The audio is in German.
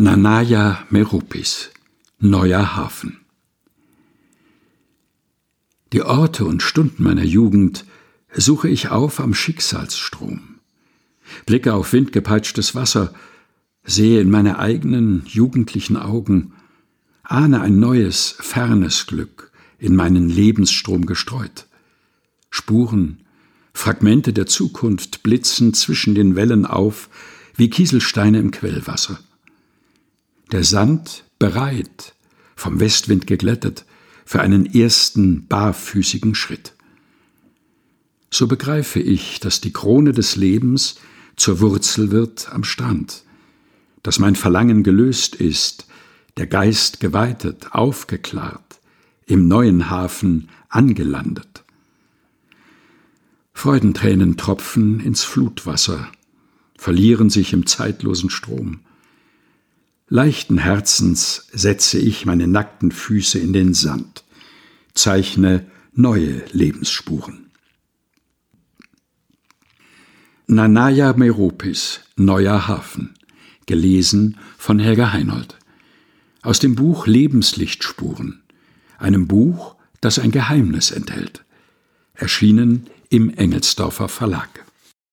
Nanaya Merupis Neuer Hafen. Die Orte und Stunden meiner Jugend suche ich auf am Schicksalsstrom, blicke auf windgepeitschtes Wasser, sehe in meine eigenen jugendlichen Augen, ahne ein neues, fernes Glück in meinen Lebensstrom gestreut. Spuren, Fragmente der Zukunft blitzen zwischen den Wellen auf wie Kieselsteine im Quellwasser der Sand bereit, vom Westwind geglättet, für einen ersten barfüßigen Schritt. So begreife ich, dass die Krone des Lebens zur Wurzel wird am Strand, dass mein Verlangen gelöst ist, der Geist geweitet, aufgeklart, im neuen Hafen angelandet. Freudentränen tropfen ins Flutwasser, verlieren sich im zeitlosen Strom. Leichten Herzens setze ich meine nackten Füße in den Sand, zeichne neue Lebensspuren. Nanaya Meropis, Neuer Hafen, gelesen von Helga Heinold. Aus dem Buch Lebenslichtspuren, einem Buch, das ein Geheimnis enthält. Erschienen im Engelsdorfer Verlag.